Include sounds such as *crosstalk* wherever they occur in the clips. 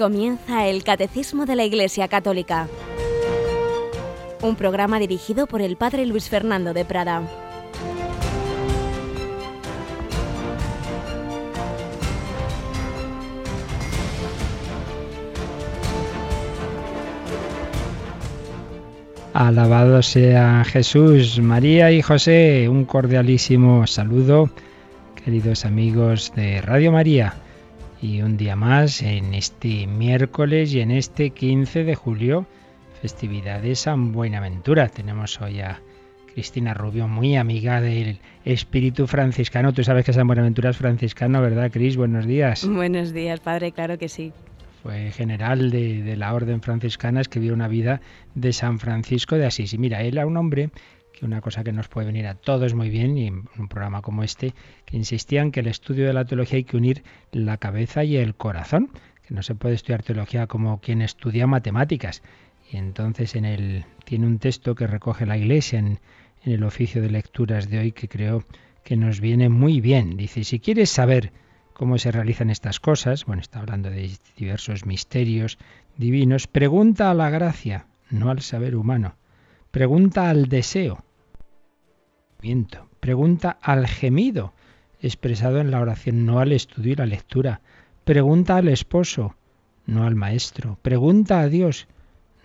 Comienza el Catecismo de la Iglesia Católica, un programa dirigido por el Padre Luis Fernando de Prada. Alabado sea Jesús, María y José. Un cordialísimo saludo, queridos amigos de Radio María y un día más en este miércoles y en este 15 de julio, festividad de San Buenaventura. Tenemos hoy a Cristina Rubio, muy amiga del espíritu franciscano. Tú sabes que San Buenaventura es franciscano, ¿verdad, Cris? Buenos días. Buenos días, padre, claro que sí. Fue general de, de la orden franciscana, escribió una vida de San Francisco de Asís. Y mira, él era un hombre una cosa que nos puede venir a todos muy bien y en un programa como este, que insistía en que el estudio de la teología hay que unir la cabeza y el corazón, que no se puede estudiar teología como quien estudia matemáticas. Y entonces en el, tiene un texto que recoge la Iglesia en, en el oficio de lecturas de hoy que creo que nos viene muy bien. Dice, si quieres saber cómo se realizan estas cosas, bueno, está hablando de diversos misterios divinos, pregunta a la gracia, no al saber humano. Pregunta al deseo, Pregunta al gemido, expresado en la oración, no al estudio y la lectura. Pregunta al esposo, no al maestro. Pregunta a Dios,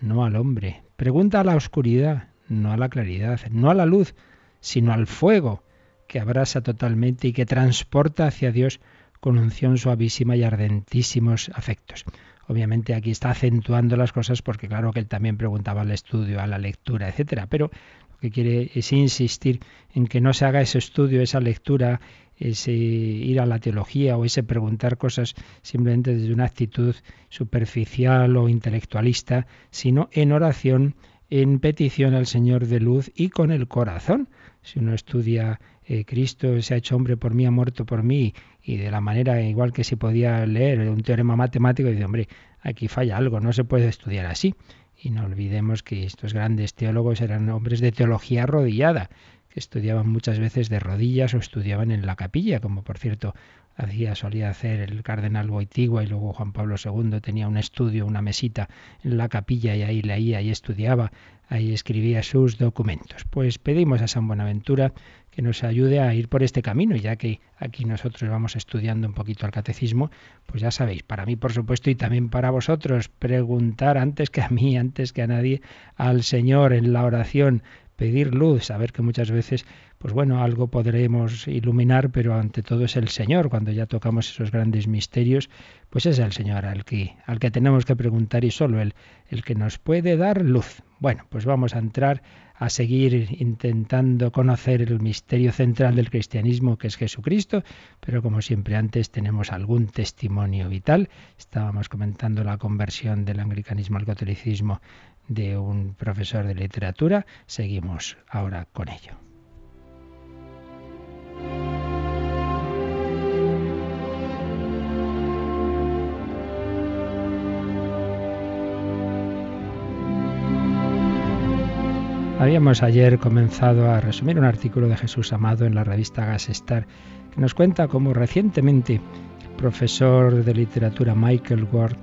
no al hombre. Pregunta a la oscuridad, no a la claridad, no a la luz, sino al fuego, que abrasa totalmente y que transporta hacia Dios con unción suavísima y ardentísimos afectos. Obviamente aquí está acentuando las cosas porque claro que él también preguntaba al estudio, a la lectura, etcétera, pero que quiere es insistir en que no se haga ese estudio, esa lectura, ese ir a la teología o ese preguntar cosas simplemente desde una actitud superficial o intelectualista, sino en oración, en petición al Señor de luz y con el corazón. Si uno estudia eh, Cristo se ha hecho hombre por mí, ha muerto por mí, y de la manera igual que si podía leer un teorema matemático, dice, hombre, aquí falla algo, no se puede estudiar así. Y no olvidemos que estos grandes teólogos eran hombres de teología arrodillada, que estudiaban muchas veces de rodillas o estudiaban en la capilla, como por cierto hacía, solía hacer el cardenal Boitigua y luego Juan Pablo II tenía un estudio, una mesita en la capilla y ahí leía y estudiaba, ahí escribía sus documentos. Pues pedimos a San Buenaventura que nos ayude a ir por este camino, ya que aquí nosotros vamos estudiando un poquito el catecismo, pues ya sabéis, para mí por supuesto y también para vosotros, preguntar antes que a mí, antes que a nadie, al Señor en la oración, pedir luz, saber que muchas veces, pues bueno, algo podremos iluminar, pero ante todo es el Señor, cuando ya tocamos esos grandes misterios, pues es el Señor al que, al que tenemos que preguntar y solo Él, el que nos puede dar luz. Bueno, pues vamos a entrar a seguir intentando conocer el misterio central del cristianismo que es Jesucristo, pero como siempre antes tenemos algún testimonio vital. Estábamos comentando la conversión del anglicanismo al catolicismo de un profesor de literatura. Seguimos ahora con ello. Habíamos ayer comenzado a resumir un artículo de Jesús Amado en la revista Gasestar que nos cuenta cómo recientemente el profesor de literatura Michael Ward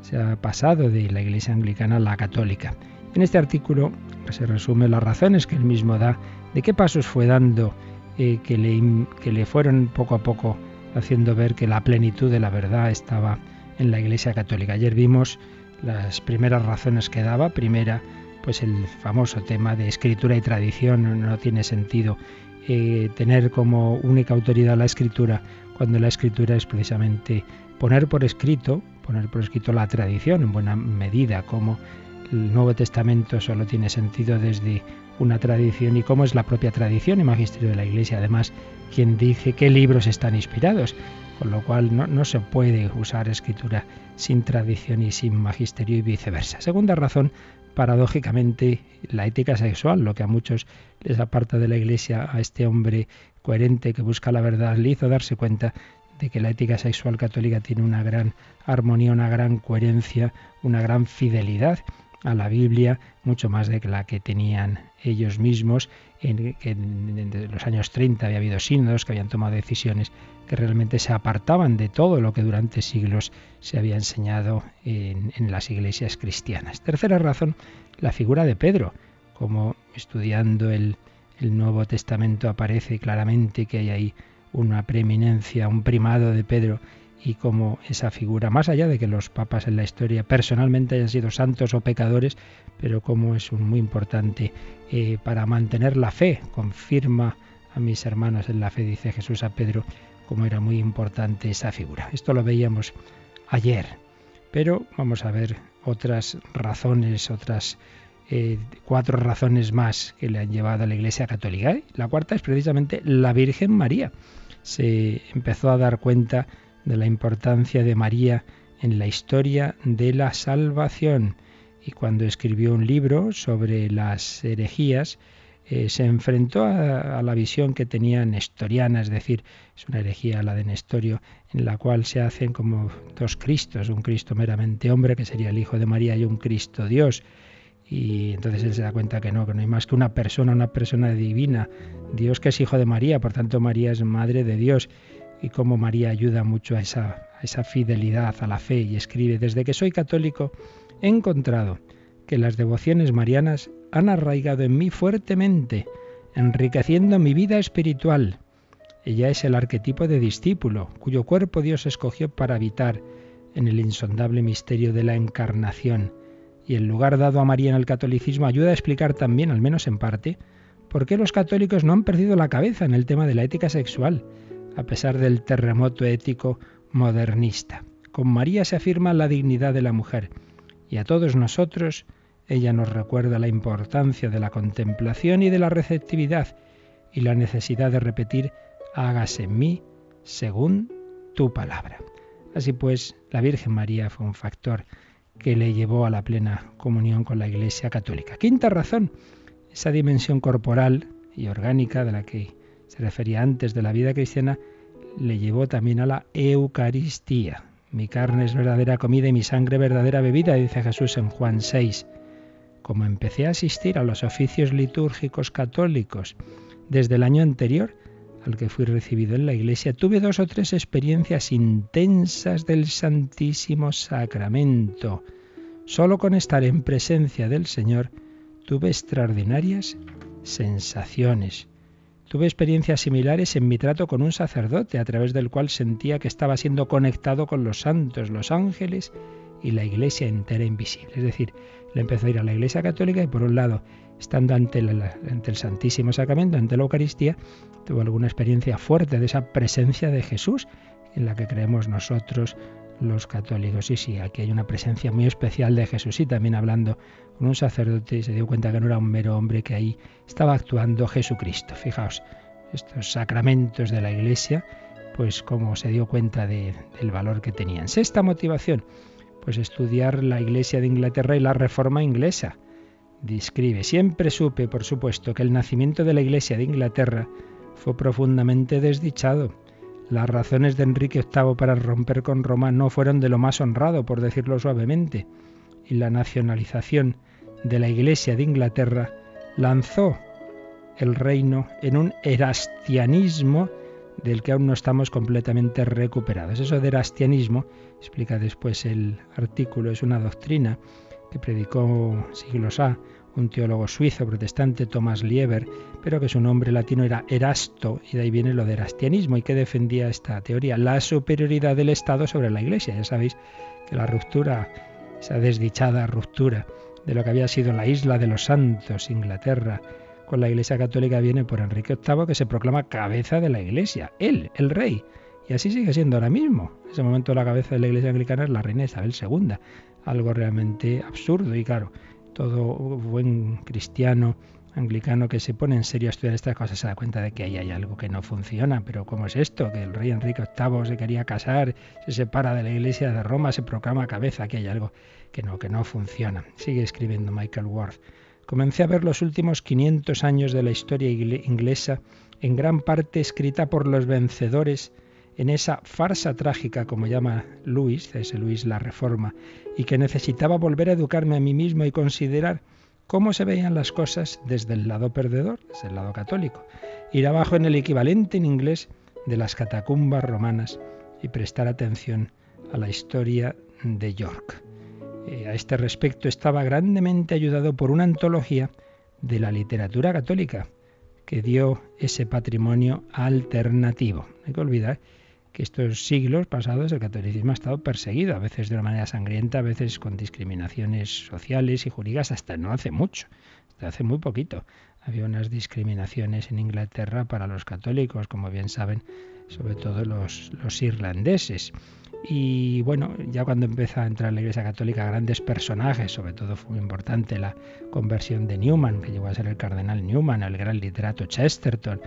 se ha pasado de la Iglesia Anglicana a la católica. En este artículo se resume las razones que él mismo da de qué pasos fue dando eh, que, le, que le fueron poco a poco haciendo ver que la plenitud de la verdad estaba en la Iglesia Católica. Ayer vimos las primeras razones que daba. Primera, pues el famoso tema de escritura y tradición no tiene sentido eh, tener como única autoridad la escritura cuando la escritura es precisamente poner por escrito, poner por escrito la tradición en buena medida, como el Nuevo Testamento solo tiene sentido desde una tradición y cómo es la propia tradición y magisterio de la Iglesia. Además, quien dice qué libros están inspirados, con lo cual no, no se puede usar escritura sin tradición y sin magisterio y viceversa. Segunda razón paradójicamente la ética sexual, lo que a muchos les aparta de la Iglesia, a este hombre coherente que busca la verdad, le hizo darse cuenta de que la ética sexual católica tiene una gran armonía, una gran coherencia, una gran fidelidad. a la Biblia, mucho más de la que tenían ellos mismos, en, en, los años 30 había habido sínodos que habían tomado decisiones que realmente se apartaban de todo lo que durante siglos se había enseñado en, en las iglesias cristianas. Tercera razón, la figura de Pedro, como estudiando el, el Nuevo Testamento aparece claramente que hay ahí una preeminencia, un primado de Pedro y como esa figura, más allá de que los papas en la historia personalmente hayan sido santos o pecadores, pero como es un muy importante eh, para mantener la fe, confirma a mis hermanos en la fe, dice Jesús a Pedro, como era muy importante esa figura. Esto lo veíamos ayer, pero vamos a ver otras razones, otras eh, cuatro razones más que le han llevado a la Iglesia Católica. La cuarta es precisamente la Virgen María. Se empezó a dar cuenta de la importancia de María en la historia de la salvación y cuando escribió un libro sobre las herejías, eh, se enfrentó a, a, la visión que tenía nestoriana, es decir, es una herejía la de Nestorio, en la cual se hacen como dos Cristos, un Cristo meramente hombre, que sería el Hijo de María, y un Cristo Dios. Y entonces él se da cuenta que no, que no hay más que una persona, una persona divina. Dios que es hijo de María, por tanto María es madre de Dios. Y cómo María ayuda mucho a esa, a esa fidelidad, a la fe. Y escribe, desde que soy católico he encontrado que las devociones marianas han arraigado en mí fuertemente, enriqueciendo mi vida espiritual. Ella es el arquetipo de discípulo, cuyo cuerpo Dios escogió para habitar en el insondable misterio de la encarnación y el lugar dado a María en el catolicismo ayuda a explicar también, al menos en parte, por qué los católicos no han perdido la cabeza en el tema de la ética sexual, a pesar del terremoto ético modernista. Con María se afirma la dignidad de la mujer y a todos nosotros ella nos recuerda la importancia de la contemplación y de la receptividad y la necesidad de repetir hágase en mí según tu palabra. Así pues, la Virgen María fue un factor que le llevó a la plena comunión con la Iglesia Católica. Quinta razón, esa dimensión corporal y orgánica de la que se refería antes de la vida cristiana, le llevó también a la Eucaristía. Mi carne es verdadera comida y mi sangre verdadera bebida, dice Jesús en Juan 6. Como empecé a asistir a los oficios litúrgicos católicos desde el año anterior, al que fui recibido en la iglesia, tuve dos o tres experiencias intensas del Santísimo Sacramento. Solo con estar en presencia del Señor tuve extraordinarias sensaciones. Tuve experiencias similares en mi trato con un sacerdote, a través del cual sentía que estaba siendo conectado con los santos, los ángeles y la iglesia entera invisible. Es decir, le empezó a ir a la iglesia católica y por un lado estando ante, el Santísimo Sacramento, ante la Eucaristía, tuvo alguna experiencia fuerte de esa presencia de Jesús en la que creemos nosotros los católicos. Sí, sí, aquí hay una presencia muy especial de Jesús. Y también hablando con un sacerdote se dio cuenta que no era un mero hombre, que ahí estaba actuando Jesucristo. Fijaos, estos sacramentos de la Iglesia, pues como se dio cuenta del valor que tenían. Sexta motivación, pues estudiar la Iglesia de Inglaterra y la Reforma inglesa describe, siempre supe, por supuesto, que el nacimiento de la Iglesia de Inglaterra fue profundamente desdichado. Las razones de Enrique VIII para romper con Roma no fueron de lo más honrado, por decirlo suavemente, y la nacionalización de la Iglesia de Inglaterra lanzó el reino en un erastianismo del que aún no estamos completamente recuperados. Eso de erastianismo, explica después el artículo, es una doctrina que predicó siglos A un teólogo suizo protestante, Thomas Lieber, pero que su nombre latino era Erasto, y de ahí viene lo de erastianismo, y que defendía esta teoría, la superioridad del Estado sobre la Iglesia. Ya sabéis que la ruptura, esa desdichada ruptura de lo que había sido la isla de los santos, Inglaterra, con la Iglesia Católica viene por Enrique VIII, que se proclama cabeza de la Iglesia, él, el rey. Y así sigue siendo ahora mismo. En ese momento la cabeza de la Iglesia Anglicana es la reina Isabel II, algo realmente absurdo y claro. Todo buen cristiano anglicano que se pone en serio a estudiar estas cosas se da cuenta de que ahí hay algo que no funciona. Pero ¿cómo es esto? Que el rey Enrique VIII se quería casar, se separa de la iglesia de Roma, se proclama cabeza, que hay algo que no, que no funciona. Sigue escribiendo Michael Ward. Comencé a ver los últimos 500 años de la historia inglesa, en gran parte escrita por los vencedores en esa farsa trágica, como llama Luis, ese Luis la Reforma, y que necesitaba volver a educarme a mí mismo y considerar cómo se veían las cosas desde el lado perdedor, desde el lado católico, ir abajo en el equivalente en inglés de las catacumbas romanas y prestar atención a la historia de York. Eh, a este respecto estaba grandemente ayudado por una antología de la literatura católica que dio ese patrimonio alternativo. No hay que olvidar que estos siglos pasados el catolicismo ha estado perseguido, a veces de una manera sangrienta, a veces con discriminaciones sociales y jurídicas, hasta no hace mucho, hasta hace muy poquito. Había unas discriminaciones en Inglaterra para los católicos, como bien saben, sobre todo los, los irlandeses. Y bueno, ya cuando empieza a entrar la Iglesia Católica, grandes personajes, sobre todo fue muy importante la conversión de Newman, que llegó a ser el cardenal Newman, el gran literato Chesterton,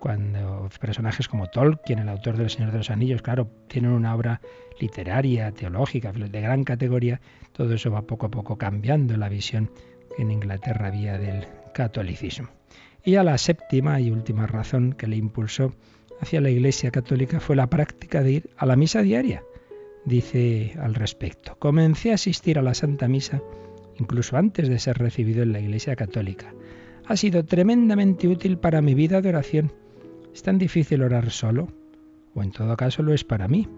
cuando personajes como Tolkien, el autor del Señor de los Anillos, claro, tienen una obra literaria, teológica, de gran categoría, todo eso va poco a poco cambiando la visión que en Inglaterra había del catolicismo. Y a la séptima y última razón que le impulsó hacia la Iglesia Católica fue la práctica de ir a la misa diaria. Dice al respecto, comencé a asistir a la Santa Misa incluso antes de ser recibido en la Iglesia Católica. Ha sido tremendamente útil para mi vida de oración ¿Es tan difícil orar solo? O en todo caso lo es para mí.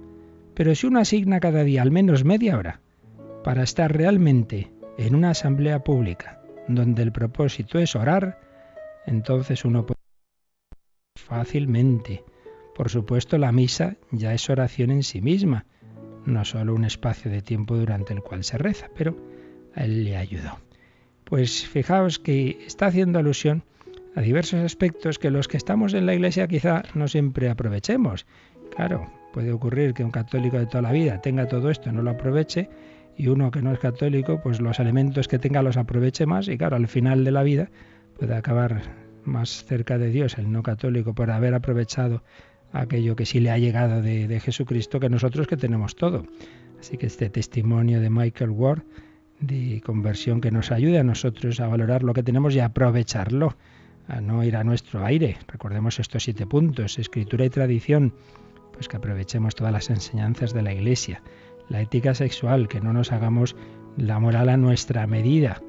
Pero si uno asigna cada día al menos media hora para estar realmente en una asamblea pública donde el propósito es orar, entonces uno puede fácilmente. Por supuesto, la misa ya es oración en sí misma, no solo un espacio de tiempo durante el cual se reza, pero a él le ayudó. Pues fijaos que está haciendo alusión a diversos aspectos que los que estamos en la iglesia quizá no siempre aprovechemos. Claro, puede ocurrir que un católico de toda la vida tenga todo esto, no lo aproveche, y uno que no es católico, pues los elementos que tenga los aproveche más, y claro, al final de la vida puede acabar más cerca de Dios el no católico por haber aprovechado aquello que sí le ha llegado de, Jesucristo que nosotros que tenemos todo. Así que este testimonio de Michael Ward de conversión que nos ayude a nosotros a valorar lo que tenemos y aprovecharlo a no ir a nuestro aire. Recordemos estos siete puntos, escritura y tradición, pues que aprovechemos todas las enseñanzas de la Iglesia. La ética sexual, que no nos hagamos la moral a nuestra medida.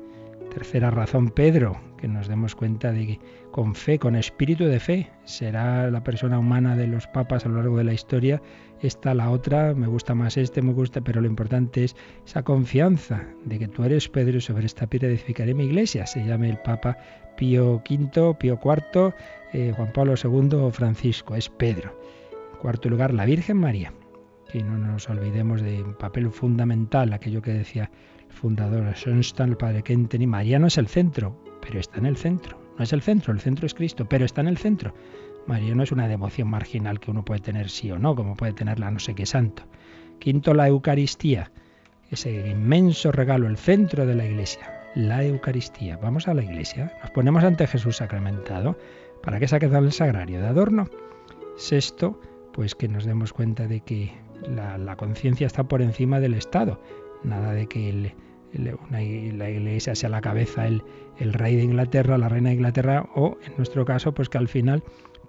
Tercera razón, Pedro, que nos demos cuenta de que con fe, con espíritu de fe, será la persona humana de los papas a lo largo de la historia. Esta, la otra, me gusta más este, me gusta, pero lo importante es esa confianza de que tú eres Pedro y sobre esta piedra edificaré mi iglesia. Se llame el Papa Pío V, Pío IV, eh, Juan Pablo II o Francisco, es Pedro. En cuarto lugar, la Virgen María. Que no nos olvidemos de un papel fundamental, aquello que decía el fundador Schoenstatt, el padre Kenton, María no es el centro, pero está en el centro. No es el centro, el centro es Cristo, pero está en el centro. María no es una devoción marginal que uno puede tener sí o no, como puede tenerla no sé qué santo. Quinto, la Eucaristía, ese inmenso regalo, el centro de la Iglesia la Eucaristía. Vamos a la iglesia, nos ponemos ante Jesús sacramentado. ¿Para qué quedado el sagrario de adorno? Sexto, pues que nos demos cuenta de que la, conciencia está por encima del Estado. Nada de que la iglesia sea la cabeza, el rey de Inglaterra, la reina de Inglaterra, o en nuestro caso, pues que al final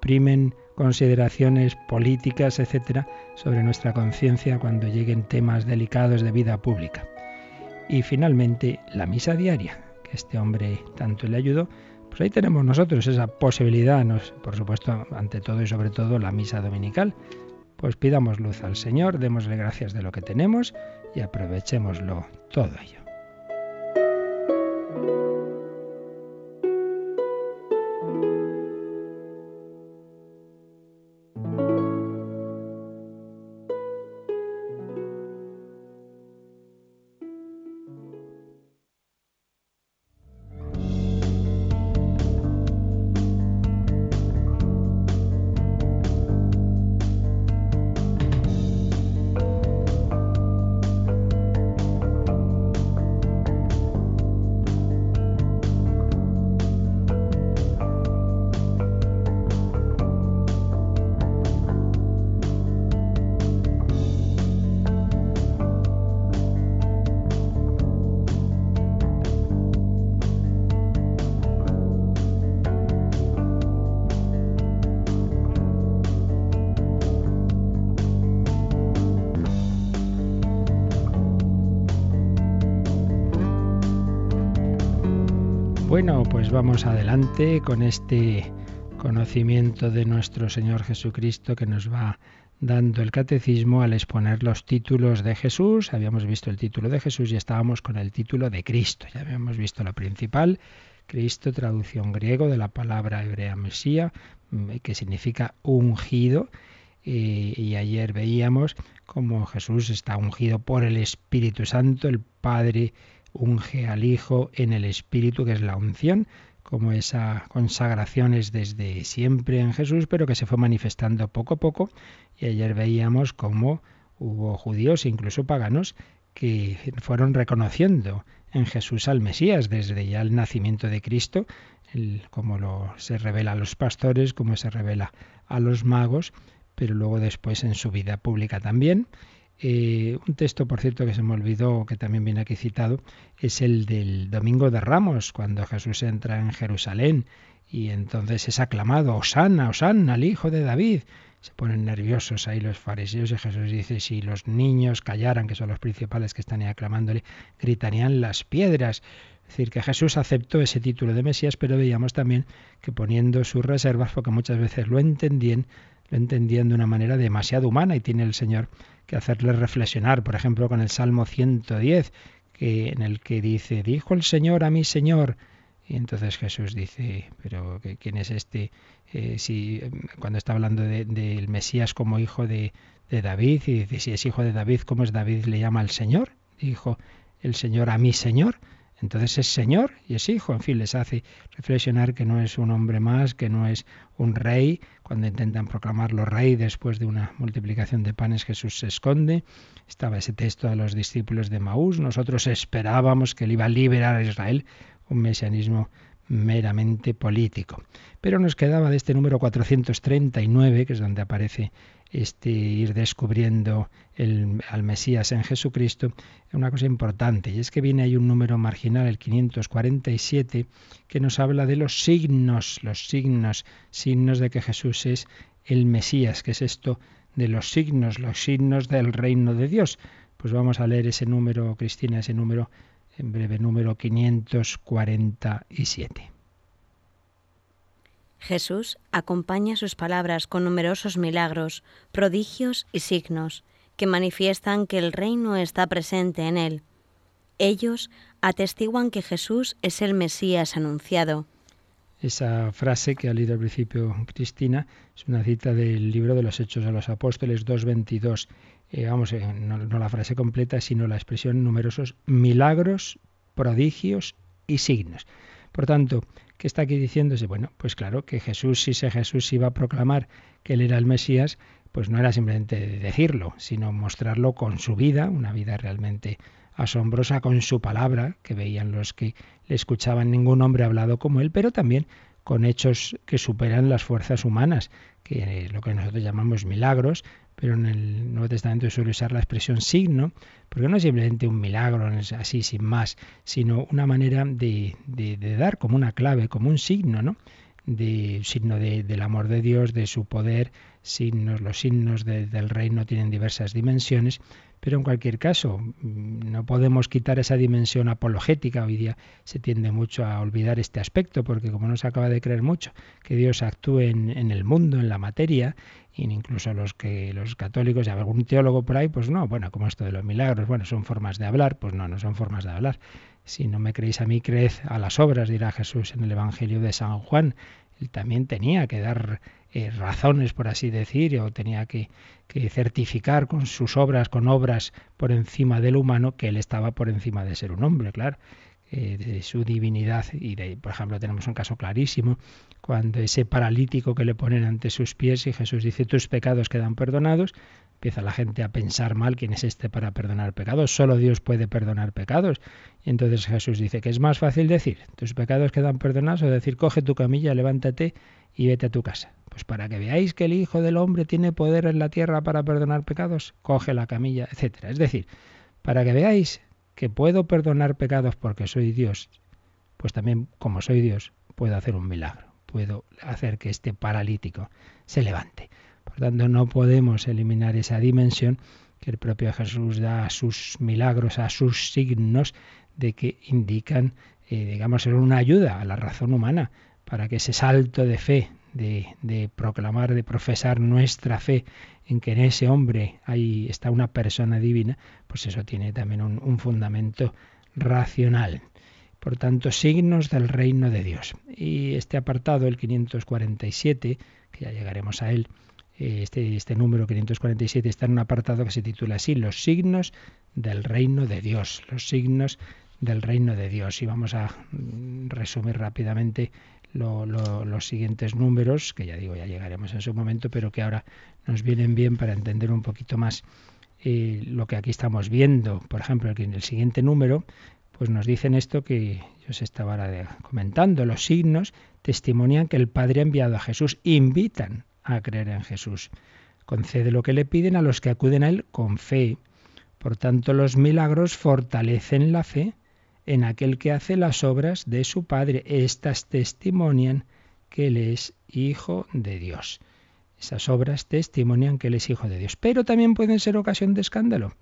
primen consideraciones políticas, etcétera, sobre nuestra conciencia cuando lleguen temas delicados de vida pública. Y finalmente, la misa diaria, que este hombre tanto le ayudó, pues ahí tenemos nosotros esa posibilidad, por supuesto, ante todo y sobre todo la misa dominical. Pues pidamos luz al Señor, démosle gracias de lo que tenemos y aprovechémoslo todo ello. Bueno, pues vamos adelante con este conocimiento de nuestro Señor Jesucristo que nos va dando el catecismo al exponer los títulos de Jesús. Habíamos visto el título de Jesús y estábamos con el título de Cristo. Ya habíamos visto la principal, Cristo, traducción griego de la palabra hebrea Mesía, mm, que significa ungido. Y, ayer veíamos cómo Jesús está ungido por el Espíritu Santo, el Padre unge al Hijo en el Espíritu, que es la unción, como esa consagración es desde siempre en Jesús, pero que se fue manifestando poco a poco. Y ayer veíamos cómo hubo judíos, incluso paganos, que fueron reconociendo en Jesús al Mesías desde ya el nacimiento de Cristo, como lo, se revela a los pastores, como se revela a los magos, pero luego después en su vida pública también. Eh, un texto, por cierto, que se me olvidó, que también viene aquí citado, es el del Domingo de Ramos, cuando Jesús entra en Jerusalén y entonces es aclamado, Osana, Osana, el hijo de David. Se ponen nerviosos ahí los fariseos y Jesús dice, si los niños callaran, que son los principales que están ahí aclamándole, gritarían las piedras. Es decir, que Jesús aceptó ese título de Mesías, pero veíamos también que poniendo sus reservas, porque muchas veces lo entendían, entendían de una manera demasiado humana y tiene el Señor que hacerle reflexionar, por ejemplo, con el Salmo 110, que, en el que dice, dijo el Señor a mi Señor, y entonces Jesús dice, pero ¿quién es este? Eh, si cuando está hablando del de, Mesías como hijo de, de, David, y dice, si es hijo de David, ¿cómo es David le llama al Señor? Dijo el Señor a mi Señor. Entonces es Señor y es Hijo. En fin, les hace reflexionar que no es un hombre más, que no es un rey. Cuando intentan proclamarlo rey después de una multiplicación de panes, Jesús se esconde. Estaba ese texto de los discípulos de Maús. Nosotros esperábamos que él iba a liberar a Israel, un mesianismo meramente político. Pero nos quedaba de este número 439, que es donde aparece este ir descubriendo el, al Mesías en Jesucristo, una cosa importante, y es que viene ahí un número marginal, el 547, que nos habla de los signos, los signos, signos de que Jesús es el Mesías, que es esto de los signos, los signos del reino de Dios. Pues vamos a leer ese número, Cristina, ese número, en breve, número 547. Jesús acompaña sus palabras con numerosos milagros, prodigios y signos que manifiestan que el reino está presente en él. Ellos atestiguan que Jesús es el Mesías anunciado. Esa frase que ha leído al principio Cristina es una cita del libro de los Hechos de los Apóstoles 2.22. Eh, vamos, eh, no, la frase completa, sino la expresión numerosos milagros, prodigios y signos. Por tanto, ¿qué está aquí diciéndose? Bueno, pues claro, que Jesús, si ese Jesús iba a proclamar que él era el Mesías, pues no era simplemente decirlo, sino mostrarlo con su vida, una vida realmente asombrosa con su palabra, que veían los que le escuchaban ningún hombre hablado como él, pero también con hechos que superan las fuerzas humanas, que lo que nosotros llamamos milagros, pero en el Nuevo Testamento suele usar la expresión signo, porque no es simplemente un milagro así sin más, sino una manera de, dar como una clave, como un signo, ¿no? De signo del amor de Dios, de su poder, signos, los signos del reino tienen diversas dimensiones, pero en cualquier caso, mm, no podemos quitar esa dimensión apologética. Hoy día se tiende mucho a olvidar este aspecto, porque como no se acaba de creer mucho que Dios actúe en, en el mundo, en la materia, y incluso los que los católicos y algún teólogo por ahí, pues no, bueno, como esto de los milagros, bueno, son formas de hablar, pues no, no son formas de hablar. Si no me creéis a mí, creed a las obras, dirá Jesús en el Evangelio de San Juan. Él también tenía que dar eh, razones, por así decir, o tenía que, certificar con sus obras, con obras por encima del humano, que él estaba por encima de ser un hombre, claro, eh, de su divinidad. Y de, por ejemplo, tenemos un caso clarísimo, cuando ese paralítico que le ponen ante sus pies y Jesús dice, tus pecados quedan perdonados, empieza la gente a pensar mal quién es este para perdonar pecados. Solo Dios puede perdonar pecados. Y entonces Jesús dice que es más fácil decir, tus pecados quedan perdonados, o decir, coge tu camilla, levántate y vete a tu casa. Pues para que veáis que el Hijo del Hombre tiene poder en la tierra para perdonar pecados, coge la camilla, etcétera. Es decir, para que veáis que puedo perdonar pecados porque soy Dios, pues también como soy Dios puedo hacer un milagro, puedo hacer que este paralítico se levante. Por tanto, no podemos eliminar esa dimensión que el propio Jesús da a sus milagros, a sus signos, de que indican, eh, digamos, una ayuda a la razón humana para que ese salto de fe, de, proclamar, de profesar nuestra fe en que en ese hombre ahí está una persona divina, pues eso tiene también un, un fundamento racional. Por tanto, signos del reino de Dios. Y este apartado, el 547, que ya llegaremos a él, eh, este, este número 547 está en un apartado que se titula así, los signos del reino de Dios, los signos del reino de Dios. Y vamos a mm, resumir rápidamente los siguientes números, que ya digo, ya llegaremos en su momento, pero que ahora nos vienen bien para entender un poquito más eh, lo que aquí estamos viendo. Por ejemplo, en el siguiente número, pues nos dicen esto que yo os estaba comentando. Los signos testimonian que el Padre ha enviado a Jesús, invitan a creer en Jesús. Concede lo que le piden a los que acuden a Él con fe. Por tanto, los milagros fortalecen la fe en aquel que hace las obras de su Padre. Estas testimonian que Él es Hijo de Dios. Esas obras testimonian que Él es Hijo de Dios. Pero también pueden ser ocasión de escándalo.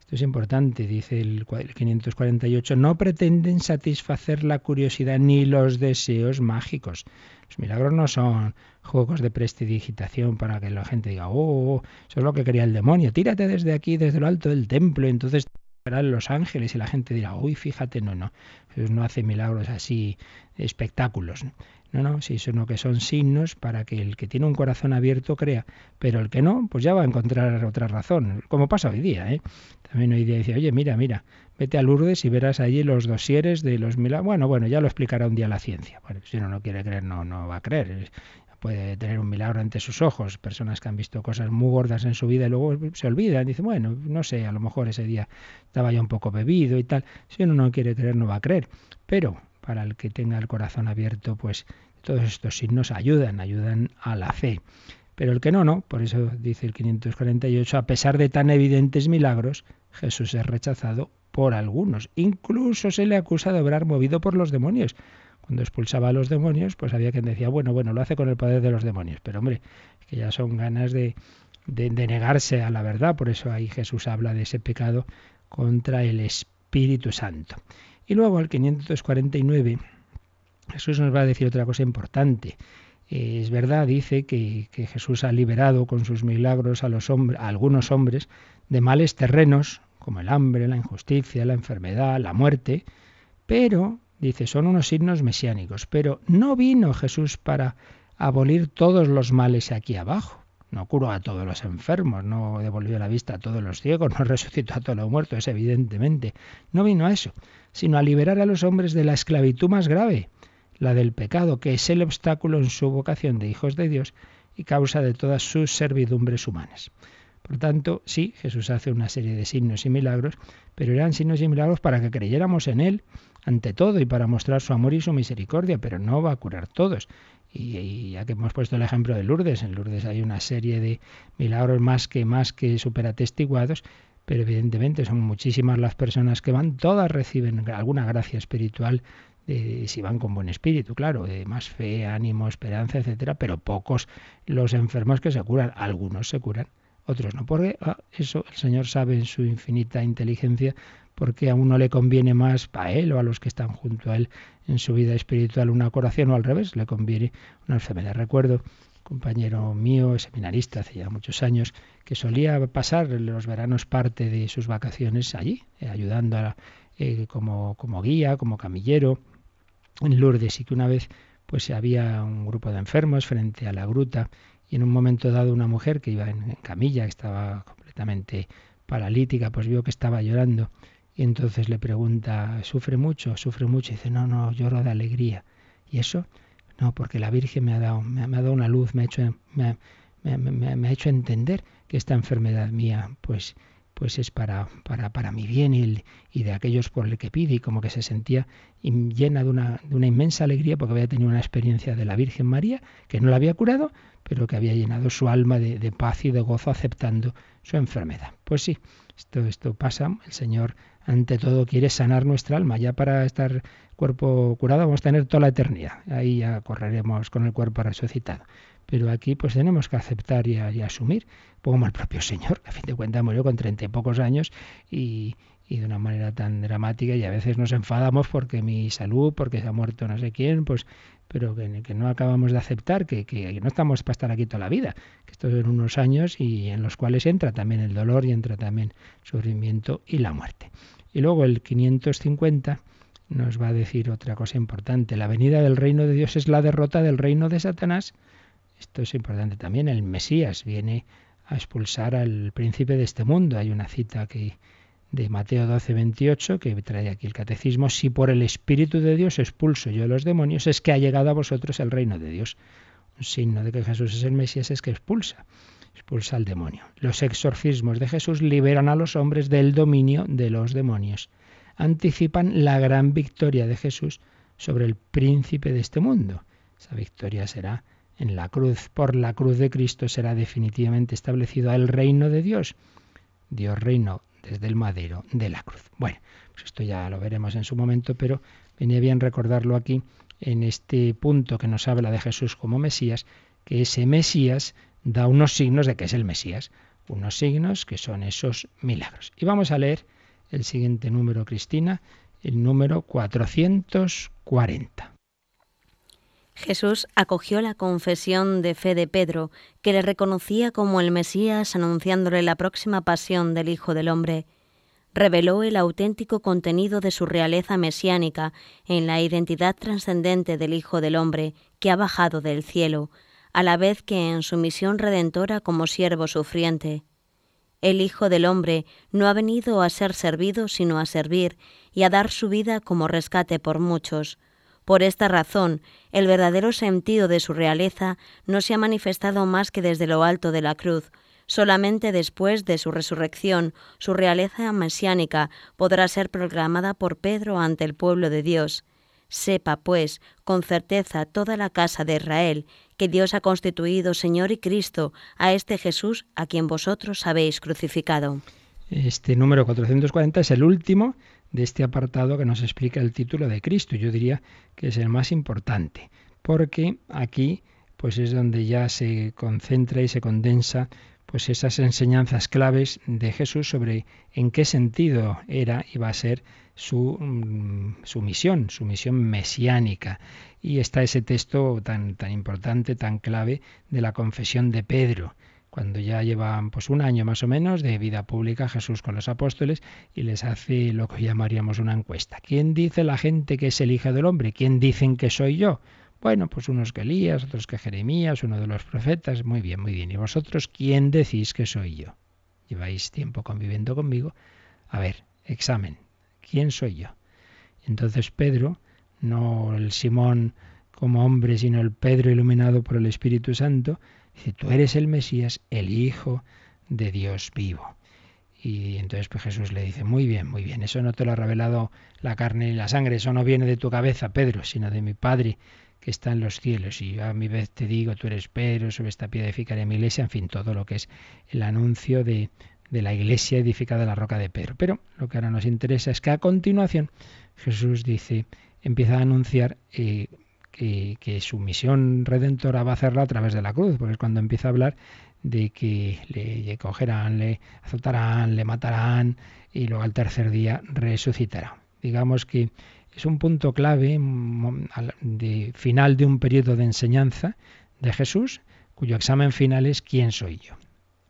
Esto es importante, dice el 548. No pretenden satisfacer la curiosidad ni los deseos mágicos. Los milagros no son juegos de prestidigitación para que la gente diga, oh, oh, eso es lo que quería el demonio, tírate desde aquí, desde lo alto del templo, entonces verán los ángeles y la gente dirá, uy, fíjate, no, no, Jesús no hace milagros así, espectáculos. No, no, sí, sino que son signos para que el que tiene un corazón abierto crea, pero el que no, pues ya va a encontrar otra razón, como pasa hoy día. ¿eh? También hoy día dice, oye, mira, mira, vete a Lourdes y verás allí los dosieres de los milagros. Bueno, bueno, ya lo explicará un día la ciencia. Bueno, si uno no quiere creer, no, no va a creer puede tener un milagro ante sus ojos. Personas que han visto cosas muy gordas en su vida y luego se olvidan. Dicen, bueno, no sé, a lo mejor ese día estaba ya un poco bebido y tal. Si uno no quiere creer, no va a creer. Pero para el que tenga el corazón abierto, pues todos estos signos ayudan, ayudan a la fe. Pero el que no, no. Por eso dice el 548, a pesar de tan evidentes milagros, Jesús es rechazado por algunos. Incluso se le acusa de obrar movido por los demonios cuando expulsaba a los demonios, pues había quien decía, bueno, bueno, lo hace con el poder de los demonios. Pero hombre, que ya son ganas de, de, negarse a la verdad. Por eso ahí Jesús habla de ese pecado contra el Espíritu Santo. Y luego el 549, Jesús nos va a decir otra cosa importante. es verdad, dice que, que, Jesús ha liberado con sus milagros a, los hombres, a algunos hombres de males terrenos, como el hambre, la injusticia, la enfermedad, la muerte, pero Dice, son unos signos mesiánicos, pero no vino Jesús para abolir todos los males aquí abajo. No curó a todos los enfermos, no devolvió la vista a todos los ciegos, no *laughs* resucitó a todos los muertos, es evidentemente. No vino a eso, sino a liberar a los hombres de la esclavitud más grave, la del pecado, que es el obstáculo en su vocación de hijos de Dios y causa de todas sus servidumbres humanas. Por tanto, sí, Jesús hace una serie de signos y milagros, pero eran signos y milagros para que creyéramos en Él ante todo y para mostrar su amor y su misericordia, pero no va a curar todos. Y, ya que hemos puesto el ejemplo de Lourdes, en Lourdes hay una serie de milagros más que más que superatestiguados, pero evidentemente son muchísimas las personas que van, todas reciben alguna gracia espiritual si van con buen espíritu, claro, de más fe, ánimo, esperanza, etcétera, pero pocos los enfermos que se curan, algunos se curan, otros no, porque ah, eso el Señor sabe en su infinita inteligencia porque a uno le conviene más a él o a los que están junto a él en su vida espiritual una curación o al revés, le conviene una enfermedad. Recuerdo compañero mío, seminarista hace ya muchos años, que solía pasar los veranos parte de sus vacaciones allí, eh, ayudando a, eh, como, como guía, como camillero en Lourdes y que una vez pues había un grupo de enfermos frente a la gruta y en un momento dado una mujer que iba en, en camilla, que estaba completamente paralítica, pues vio que estaba llorando y entonces le pregunta, ¿sufre mucho? ¿Sufre mucho? Y dice, no, no, lloro de alegría. ¿Y eso? No, porque la Virgen me ha dado, me, ha dado una luz, me ha, hecho, me, me, ha hecho entender que esta enfermedad mía, pues, pues es para, para, para mi bien y, y, de aquellos por el que pide, y como que se sentía llena de una, de una inmensa alegría porque había tenido una experiencia de la Virgen María, que no la había curado, pero que había llenado su alma de, de paz y de gozo aceptando su enfermedad. Pues sí, esto, esto pasa, el Señor ante todo quiere sanar nuestra alma. Ya para estar cuerpo curado vamos a tener toda la eternidad. Ahí ya correremos con el cuerpo resucitado. Pero aquí pues tenemos que aceptar y, asumir, como el propio Señor, a fin de cuentas murió con treinta y pocos años y, y de una manera tan dramática y a veces nos enfadamos porque mi salud, porque se ha muerto no sé quién, pues pero que, no acabamos de aceptar, que, que, no estamos para estar aquí toda la vida, que esto son unos años y en los cuales entra también el dolor y entra también sufrimiento y la muerte. Y luego el 550 nos va a decir otra cosa importante. La venida del reino de Dios es la derrota del reino de Satanás. Esto es importante también. El Mesías viene a expulsar al príncipe de este mundo. Hay una cita que de Mateo 12, 28, que trae aquí el catecismo, si por el Espíritu de Dios expulso yo a los demonios, es que ha llegado a vosotros el reino de Dios. Un signo de que Jesús es el Mesías es que expulsa, expulsa al demonio. Los exorcismos de Jesús liberan a los hombres del dominio de los demonios. Anticipan la gran victoria de Jesús sobre el príncipe de este mundo. Esa victoria será en la cruz. Por la cruz de Cristo será definitivamente establecido el reino de Dios. Dios reino desde el madero de la cruz. Bueno, pues esto ya lo veremos en su momento, pero venía bien recordarlo aquí en este punto que nos habla de Jesús como Mesías, que ese Mesías da unos signos de que es el Mesías, unos signos que son esos milagros. Y vamos a leer el siguiente número, Cristina, el número 440. Jesús acogió la confesión de fe de Pedro, que le reconocía como el Mesías anunciándole la próxima pasión del Hijo del Hombre. Reveló el auténtico contenido de su realeza mesiánica en la identidad trascendente del Hijo del Hombre, que ha bajado del cielo, a la vez que en su misión redentora como siervo sufriente. El Hijo del Hombre no ha venido a ser servido, sino a servir y a dar su vida como rescate por muchos. Por esta razón, el verdadero sentido de su realeza no se ha manifestado más que desde lo alto de la cruz. Solamente después de su resurrección, su realeza mesiánica podrá ser proclamada por Pedro ante el pueblo de Dios. Sepa, pues, con certeza toda la casa de Israel, que Dios ha constituido Señor y Cristo a este Jesús a quien vosotros habéis crucificado. Este número 440 es el último de este apartado que nos explica el título de Cristo. Yo diría que es el más importante, porque aquí pues es donde ya se concentra y se condensa pues esas enseñanzas claves de Jesús sobre en qué sentido era y va a ser su, mm, su misión, su misión mesiánica. Y está ese texto tan, tan importante, tan clave de la confesión de Pedro cuando ya llevan pues un año más o menos de vida pública Jesús con los apóstoles y les hace lo que llamaríamos una encuesta. ¿Quién dice la gente que es el Hijo del Hombre? ¿Quién dicen que soy yo? Bueno, pues unos que Elías, otros que Jeremías, uno de los profetas. Muy bien, muy bien. ¿Y vosotros quién decís que soy yo? Lleváis tiempo conviviendo conmigo. A ver, examen. ¿Quién soy yo? Entonces Pedro, no el Simón como hombre, sino el Pedro iluminado por el Espíritu Santo, Dice, tú eres el Mesías, el Hijo de Dios vivo. Y entonces pues Jesús le dice, muy bien, muy bien, eso no te lo ha revelado la carne y la sangre, eso no viene de tu cabeza, Pedro, sino de mi Padre que está en los cielos. Y yo a mi vez te digo, tú eres Pedro, sobre esta piedra edificaré mi iglesia, en fin, todo lo que es el anuncio de, de la iglesia edificada en la roca de Pedro. Pero lo que ahora nos interesa es que a continuación Jesús dice, empieza a anunciar eh, que, su misión redentora va a hacerla a través de la cruz, porque es cuando empieza a hablar de que le cogerán, le azotarán, le matarán y luego al tercer día resucitará. Digamos que es un punto clave de final de un periodo de enseñanza de Jesús, cuyo examen final es ¿quién soy yo?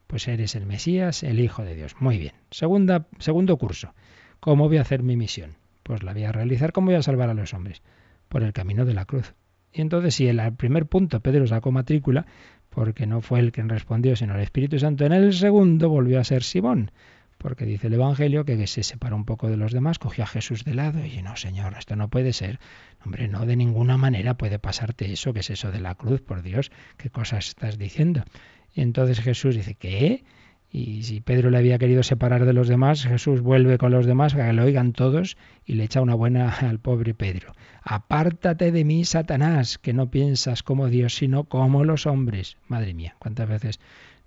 Pues eres el Mesías, el Hijo de Dios. Muy bien. Segunda, segundo curso. ¿Cómo voy a hacer mi misión? Pues la voy a realizar. ¿Cómo voy a salvar a los hombres? Por el camino de la cruz. Y entonces si el primer punto Pedro sacó matrícula, porque no fue el quien respondió, sino el Espíritu Santo, en el segundo volvió a ser Simón, porque dice el Evangelio que se separó un poco de los demás, cogió a Jesús de lado y no, Señor, esto no puede ser. Hombre, no, de ninguna manera puede pasarte eso, que es eso de la cruz, por Dios, qué cosas estás diciendo. Y entonces Jesús dice, ¿qué? Y si Pedro le había querido separar de los demás, Jesús vuelve con los demás para que lo oigan todos y le echa una buena *laughs* al pobre Pedro. Apártate de mí, Satanás, que no piensas como Dios, sino como los hombres. Madre mía, ¿cuántas veces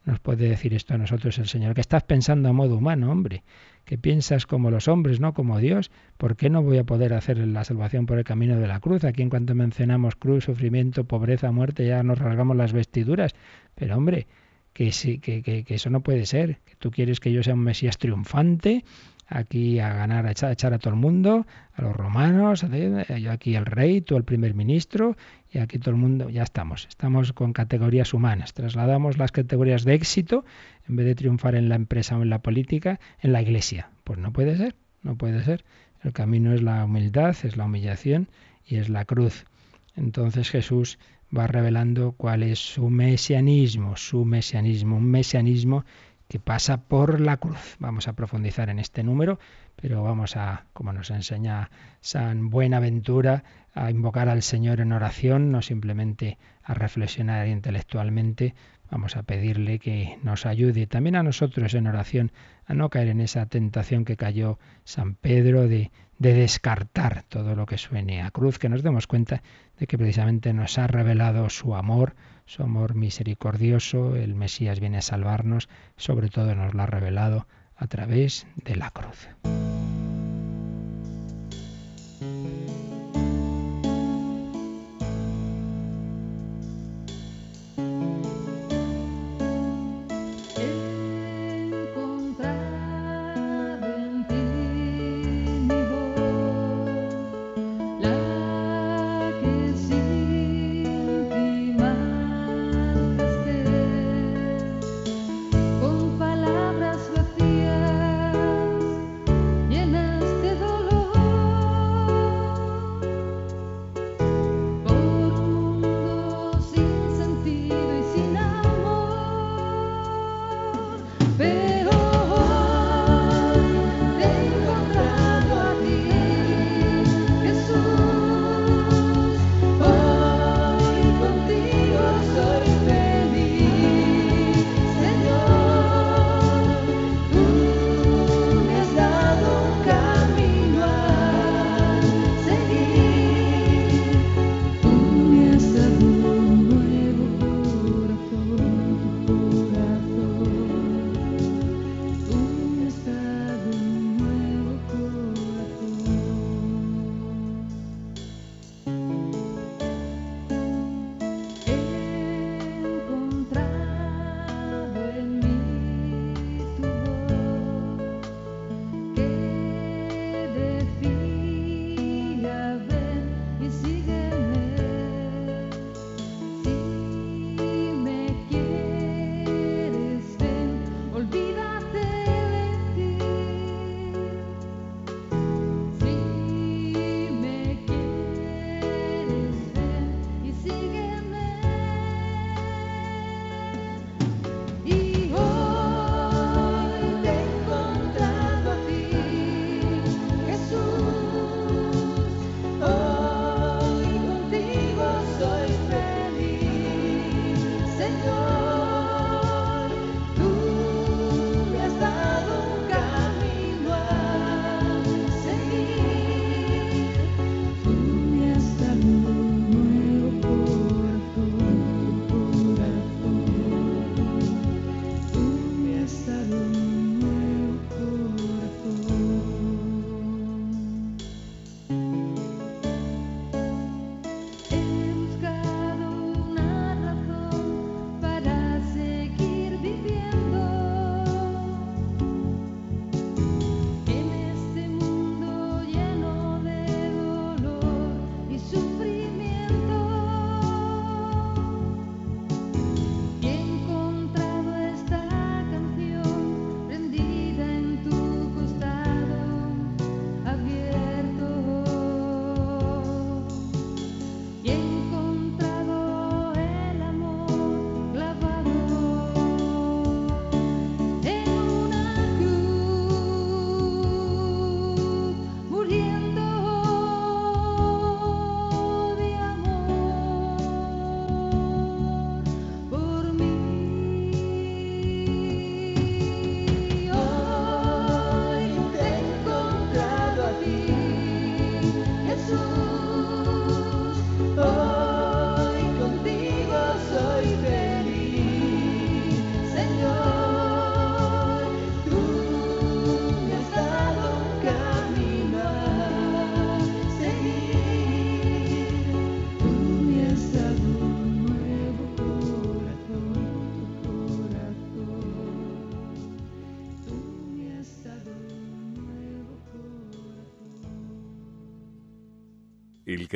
nos puede decir esto a nosotros el Señor? Que estás pensando a modo humano, hombre, que piensas como los hombres, no como Dios. ¿Por qué no voy a poder hacer la salvación por el camino de la cruz? Aquí en cuanto mencionamos cruz, sufrimiento, pobreza, muerte, ya nos rasgamos las vestiduras. Pero hombre, que, sí, que, que, eso no puede ser, que tú quieres que yo sea un Mesías triunfante aquí a ganar, a echar, a todo el mundo, a los romanos, yo aquí el rey, tú el primer ministro, y aquí todo el mundo, ya estamos, estamos con categorías humanas, trasladamos las categorías de éxito, en vez de triunfar en la empresa o en la política, en la iglesia. Pues no puede ser, no puede ser. El camino es la humildad, es la humillación y es la cruz. Entonces Jesús va revelando cuál es su mesianismo, su mesianismo, un mesianismo que pasa por la cruz. Vamos a profundizar en este número, pero vamos a, como nos enseña San Buenaventura, a invocar al Señor en oración, no simplemente a reflexionar intelectualmente, vamos a pedirle que nos ayude también a nosotros en oración a no caer en esa tentación que cayó San Pedro de, de descartar todo lo que suene a cruz, que nos demos cuenta de que precisamente nos ha revelado su amor, su amor misericordioso, el Mesías viene a salvarnos, sobre todo nos lo ha revelado a través de la cruz.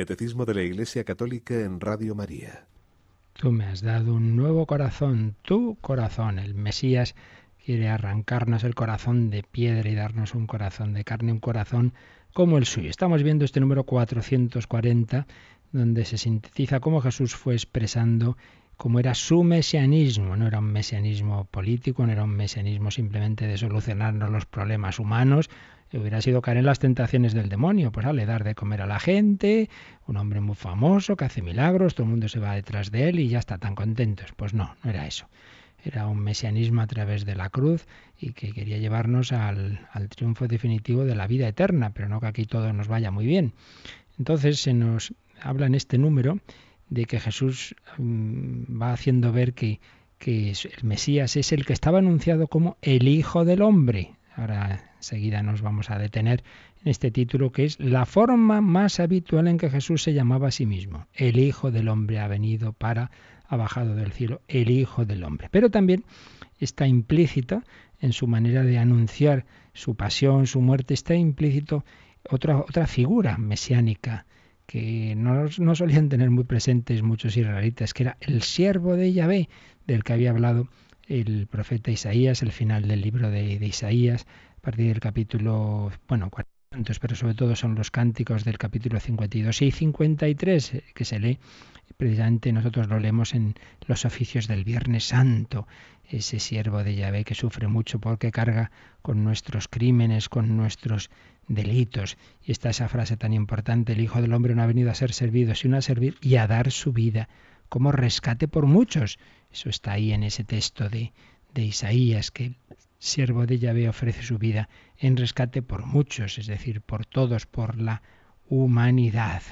Catecismo de la Iglesia Católica en Radio María. Tú me has dado un nuevo corazón, tu corazón. El Mesías quiere arrancarnos el corazón de piedra y darnos un corazón de carne, un corazón como el suyo. Estamos viendo este número 440, donde se sintetiza cómo Jesús fue expresando cómo era su mesianismo. No era un mesianismo político, no era un mesianismo simplemente de solucionarnos los problemas humanos, hubiera sido caer en las tentaciones del demonio, pues le dar de comer a la gente, un hombre muy famoso que hace milagros, todo el mundo se va detrás de él y ya está tan contentos. Pues no, no era eso. Era un mesianismo a través de la cruz y que quería llevarnos al, al triunfo definitivo de la vida eterna, pero no que aquí todo nos vaya muy bien. Entonces se nos habla en este número de que Jesús mm, va haciendo ver que, que el Mesías es el que estaba anunciado como el Hijo del Hombre. Ahora enseguida nos vamos a detener en este título que es la forma más habitual en que Jesús se llamaba a sí mismo. El Hijo del Hombre ha venido para, ha bajado del cielo, el Hijo del Hombre. Pero también está implícito en su manera de anunciar su pasión, su muerte, está implícito otra, otra figura mesiánica que no, no solían tener muy presentes muchos israelitas, que era el siervo de Yahvé, del que había hablado el profeta Isaías, el final del libro de, Isaías, a partir del capítulo, bueno, pero sobre todo son los cánticos del capítulo 52 y 53 eh, que se lee, precisamente nosotros lo leemos en los oficios del Viernes Santo, ese siervo de Yahvé que sufre mucho porque carga con nuestros crímenes, con nuestros delitos. Y está esa frase tan importante, el Hijo del Hombre no ha venido a ser servido, sino a servir y a dar su vida como rescate por muchos. Eso está ahí en ese texto de, de Isaías, que el siervo de Yahvé ofrece su vida en rescate por muchos, es decir, por todos, por la humanidad.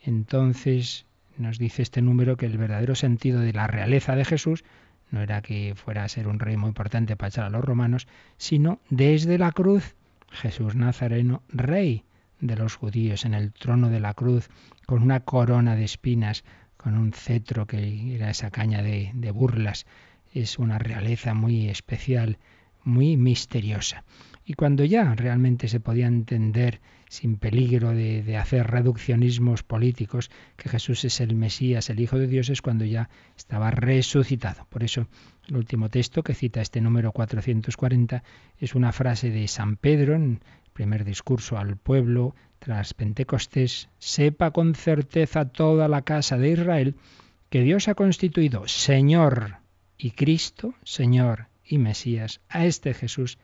Entonces nos dice este número que el verdadero sentido de la realeza de Jesús no era que fuera a ser un rey muy importante para echar a los romanos, sino desde la cruz, Jesús Nazareno, rey de los judíos, en el trono de la cruz, con una corona de espinas, con un cetro que era esa caña de, burlas. Es una realeza muy especial, muy misteriosa. Y cuando ya realmente se podía entender, sin peligro de, hacer reduccionismos políticos, que Jesús es el Mesías, el Hijo de Dios, es cuando ya estaba resucitado. Por eso el último texto que cita este número 440 es una frase de San Pedro en el primer discurso al pueblo tras Pentecostés, sepa con certeza toda la casa de Israel que Dios ha constituido Señor y Cristo, Señor y Mesías, a este Jesús,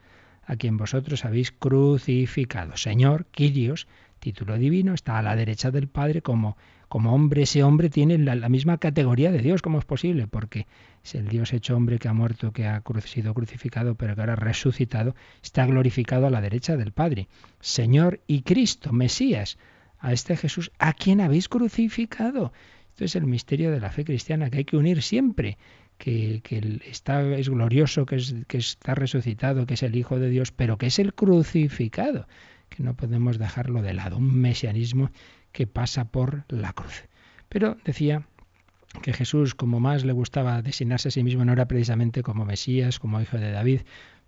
a quien vosotros habéis crucificado. Señor, Kyrios, título divino, está a la derecha del Padre como, como hombre. Ese hombre tiene la, misma categoría de Dios. ¿Cómo es posible? Porque es el Dios hecho hombre que ha muerto, que ha sido crucificado, pero que ahora resucitado, está glorificado a la derecha del Padre. Señor y Cristo, Mesías, a este Jesús, a quien habéis crucificado. Esto es el misterio de la fe cristiana que hay que unir siempre. Que, está, es glorioso, que, es, que está resucitado, que es el Hijo de Dios, pero que es el crucificado que no podemos dejarlo de lado, un mesianismo que pasa por la cruz. Pero decía que Jesús, como más le gustaba designarse a sí mismo, no era precisamente como Mesías, como hijo de David,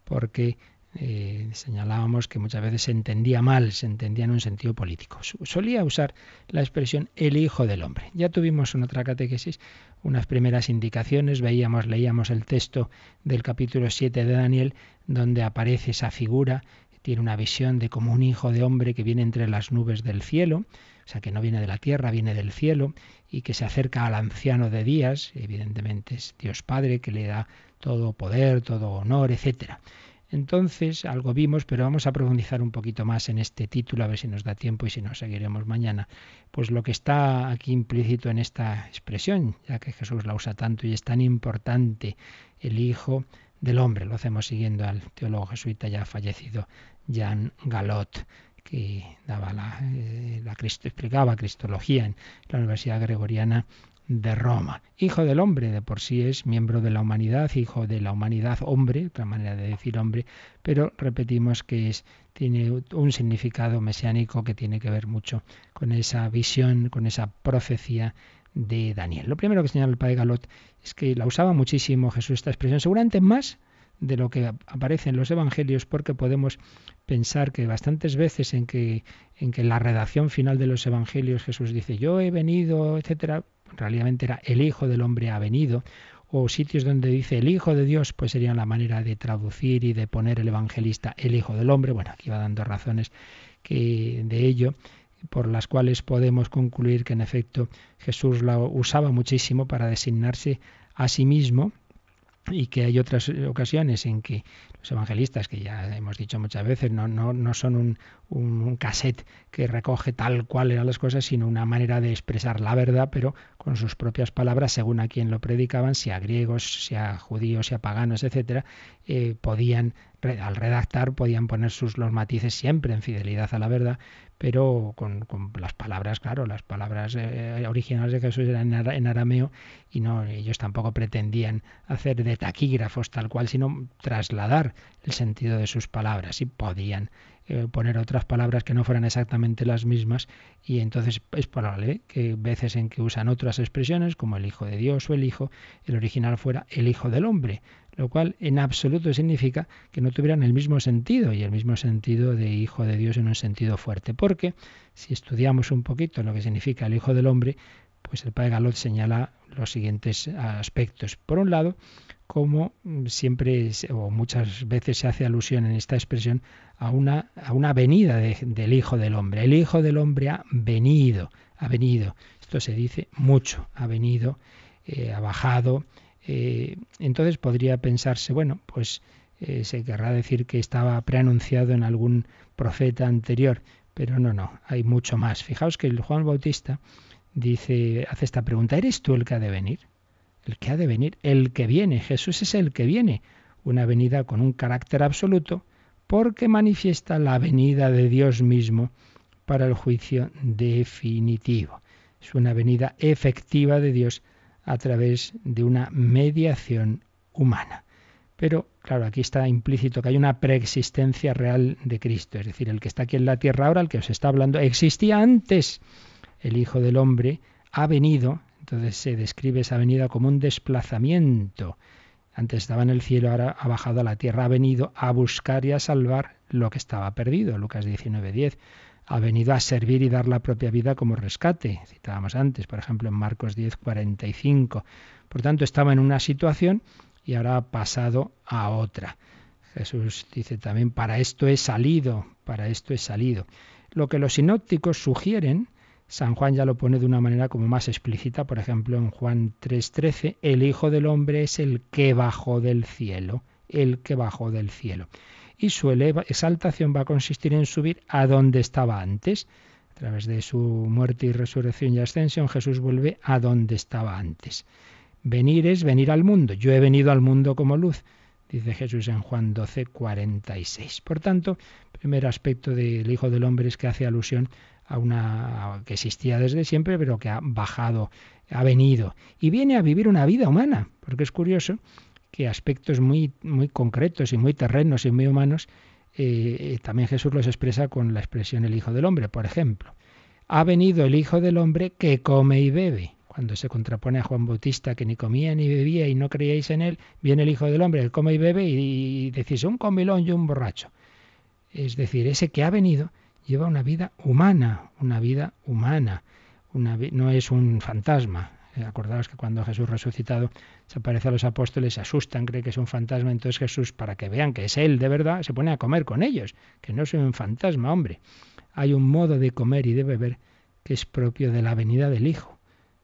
porque eh, señalábamos que muchas veces se entendía mal, se entendía en un sentido político. Solía usar la expresión el Hijo del Hombre. Ya tuvimos en otra catequesis unas primeras indicaciones, veíamos, leíamos el texto del capítulo 7 de Daniel, donde aparece esa figura tiene una visión de como un hijo de hombre que viene entre las nubes del cielo, o sea, que no viene de la tierra, viene del cielo, y que se acerca al anciano de días, evidentemente es Dios Padre, que le da todo poder, todo honor, etcétera. Entonces, algo vimos, pero vamos a profundizar un poquito más en este título, a ver si nos da tiempo y si no, seguiremos mañana. Pues lo que está aquí implícito en esta expresión, ya que Jesús la usa tanto y es tan importante, el Hijo del hombre. Lo hacemos siguiendo al teólogo jesuita ya fallecido, Jean Galot, que daba la, eh, la explicaba cristología en la Universidad Gregoriana de Roma. Hijo del hombre, de por sí es miembro de la humanidad, hijo de la humanidad, hombre, otra manera de decir hombre, pero repetimos que es, tiene un significado mesiánico que tiene que ver mucho con esa visión, con esa profecía de Daniel. Lo primero que señala el padre Galot es que la usaba muchísimo Jesús esta expresión, seguramente más de lo que aparece en los evangelios porque podemos pensar que bastantes veces en que en que la redacción final de los evangelios Jesús dice yo he venido, etcétera, realmente era el Hijo del hombre ha venido o sitios donde dice el Hijo de Dios, pues sería la manera de traducir y de poner el evangelista el Hijo del Hombre. Bueno, aquí va dando razones que de ello por las cuales podemos concluir que en efecto Jesús la usaba muchísimo para designarse a sí mismo y que hay otras ocasiones en que los evangelistas, que ya hemos dicho muchas veces, no, no, no son un, un, cassette que recoge tal cual eran las cosas, sino una manera de expresar la verdad, pero con sus propias palabras, según a quien lo predicaban, sea griegos, sea judíos, sea paganos, etcétera, eh, podían al redactar podían poner sus los matices siempre en fidelidad a la verdad, pero con, las palabras, claro, las palabras eh, originales de Jesús eran en arameo y no ellos tampoco pretendían hacer de taquígrafos tal cual, sino trasladar el sentido de sus palabras y podían eh, poner otras palabras que no fueran exactamente las mismas y entonces es probable que veces en que usan otras expresiones como el Hijo de Dios o el Hijo, el original fuera el Hijo del Hombre, lo cual en absoluto significa que no tuvieran el mismo sentido y el mismo sentido de Hijo de Dios en un sentido fuerte, porque si estudiamos un poquito lo que significa el Hijo del Hombre, pues el padre Galot señala los siguientes aspectos. Por un lado, como siempre o muchas veces se hace alusión en esta expresión a una, a una venida del Hijo del Hombre. El Hijo del Hombre ha venido, ha venido. Esto se dice mucho, ha venido, eh, ha bajado. Eh, entonces podría pensarse, bueno, pues eh, se querrá decir que estaba preanunciado en algún profeta anterior, pero no, no, hay mucho más. Fijaos que el Juan Bautista dice, hace esta pregunta, ¿eres tú el que ha de venir? el que ha de venir, el que viene. Jesús es el que viene, una venida con un carácter absoluto, porque manifiesta la venida de Dios mismo para el juicio definitivo. Es una venida efectiva de Dios a través de una mediación humana. Pero, claro, aquí está implícito que hay una preexistencia real de Cristo, es decir, el que está aquí en la tierra ahora, el que os está hablando, existía antes. El Hijo del Hombre ha venido, entonces se describe esa venida como un desplazamiento. Antes estaba en el cielo, ahora ha bajado a la tierra, ha venido a buscar y a salvar lo que estaba perdido. Lucas 19:10. Ha venido a servir y dar la propia vida como rescate. Citábamos antes, por ejemplo, en Marcos 10:45. Por tanto, estaba en una situación y ahora ha pasado a otra. Jesús dice también, para esto he salido, para esto he salido. Lo que los sinópticos sugieren San Juan ya lo pone de una manera como más explícita, por ejemplo en Juan 3:13, el Hijo del Hombre es el que bajó del cielo, el que bajó del cielo. Y su exaltación va a consistir en subir a donde estaba antes. A través de su muerte y resurrección y ascensión, Jesús vuelve a donde estaba antes. Venir es venir al mundo. Yo he venido al mundo como luz, dice Jesús en Juan 12, 46. Por tanto, primer aspecto del Hijo del Hombre es que hace alusión a una que existía desde siempre, pero que ha bajado, ha venido y viene a vivir una vida humana, porque es curioso que aspectos muy muy concretos y muy terrenos y muy humanos eh, también Jesús los expresa con la expresión el Hijo del Hombre, por ejemplo. Ha venido el Hijo del Hombre que come y bebe. Cuando se contrapone a Juan Bautista que ni comía ni bebía y no creíais en él, viene el Hijo del Hombre que come y bebe y, y decís un comilón y un borracho. Es decir, ese que ha venido lleva una vida humana, una vida humana, una no es un fantasma. Eh, acordaos que cuando Jesús resucitado se aparece a los apóstoles, se asustan, creen que es un fantasma, entonces Jesús, para que vean que es Él de verdad, se pone a comer con ellos, que no es un fantasma, hombre. Hay un modo de comer y de beber que es propio de la venida del Hijo.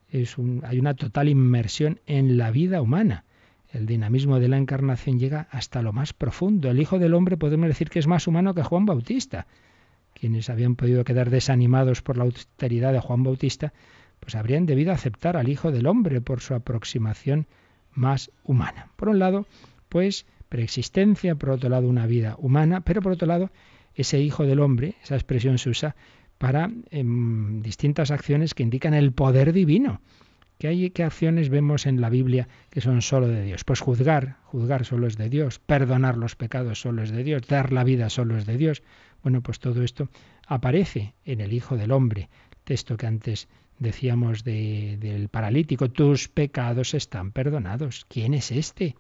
Es un, hay una total inmersión en la vida humana. El dinamismo de la encarnación llega hasta lo más profundo. El Hijo del Hombre podemos decir que es más humano que Juan Bautista quienes habían podido quedar desanimados por la austeridad de Juan Bautista, pues habrían debido aceptar al Hijo del Hombre por su aproximación más humana. Por un lado, pues preexistencia, por otro lado una vida humana, pero por otro lado ese Hijo del Hombre, esa expresión se usa para em, distintas acciones que indican el poder divino. ¿Qué, ¿Qué acciones vemos en la Biblia que son solo de Dios? Pues juzgar, juzgar solo es de Dios, perdonar los pecados solo es de Dios, dar la vida solo es de Dios, bueno, pues todo esto aparece en el Hijo del Hombre, texto que antes decíamos del paralítico, tus pecados están perdonados. ¿Quién es este?